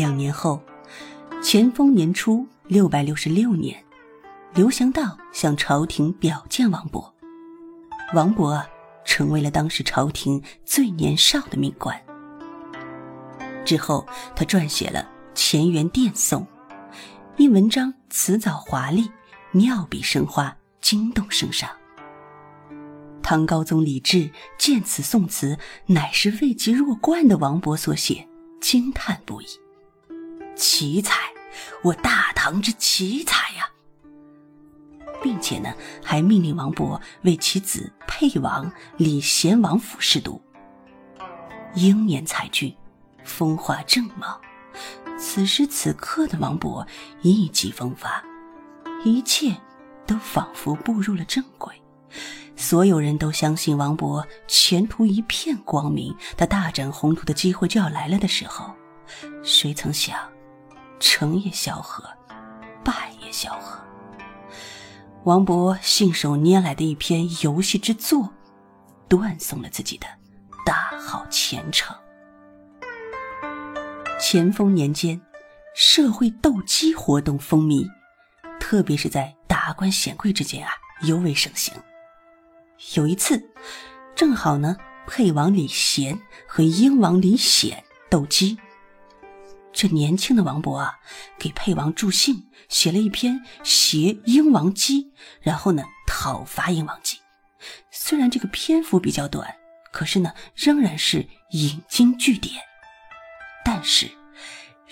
两年后，乾丰年初六百六十六年，刘祥道向朝廷表见王勃。王勃，成为了当时朝廷最年少的命官。之后，他撰写了《乾元殿颂》，因文章辞藻华丽，妙笔生花，惊动圣上。唐高宗李治见此宋词乃是未及弱冠的王勃所写，惊叹不已。奇才，我大唐之奇才呀！并且呢，还命令王勃为其子沛王李贤王府试读。英年才俊，风华正茂。此时此刻的王勃意气风发，一切都仿佛步入了正轨。所有人都相信王勃前途一片光明，他大展宏图的机会就要来了的时候，谁曾想，成也萧何，败也萧何。王勃信手拈来的一篇游戏之作，断送了自己的大好前程。乾丰年间，社会斗鸡活动风靡，特别是在达官显贵之间啊，尤为盛行。有一次，正好呢，沛王李贤和英王李显斗鸡。这年轻的王勃啊，给沛王助兴，写了一篇挟英王鸡，然后呢讨伐英王鸡。虽然这个篇幅比较短，可是呢，仍然是引经据典。但是，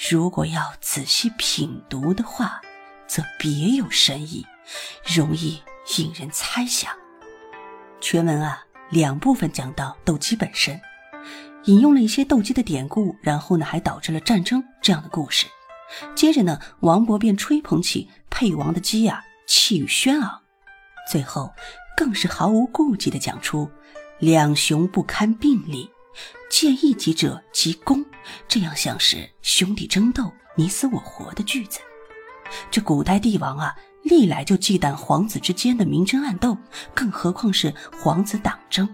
如果要仔细品读的话，则别有深意，容易引人猜想。全文啊，两部分讲到斗鸡本身，引用了一些斗鸡的典故，然后呢，还导致了战争这样的故事。接着呢，王勃便吹捧起沛王的鸡呀，气宇轩昂。最后，更是毫无顾忌地讲出“两雄不堪并立，见一己者即攻”这样像是兄弟争斗、你死我活的句子。这古代帝王啊。历来就忌惮皇子之间的明争暗斗，更何况是皇子党争。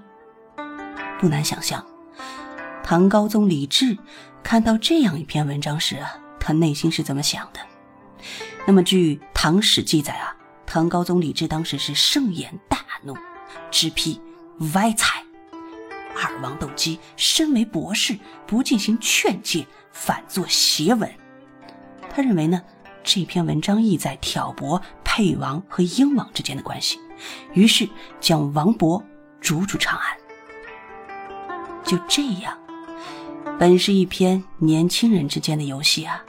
不难想象，唐高宗李治看到这样一篇文章时啊，他内心是怎么想的？那么，据《唐史》记载啊，唐高宗李治当时是盛言大怒，直批歪才。二王斗鸡，身为博士，不进行劝诫，反作邪文。他认为呢？这篇文章意在挑拨沛王和英王之间的关系，于是将王勃逐出长安。就这样，本是一篇年轻人之间的游戏啊，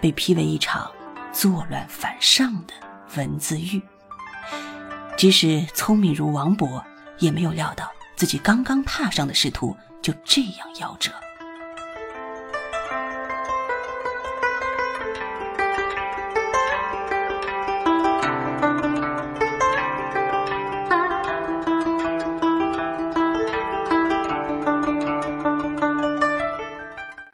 被批为一场作乱反上的文字狱。即使聪明如王勃，也没有料到自己刚刚踏上的仕途就这样夭折。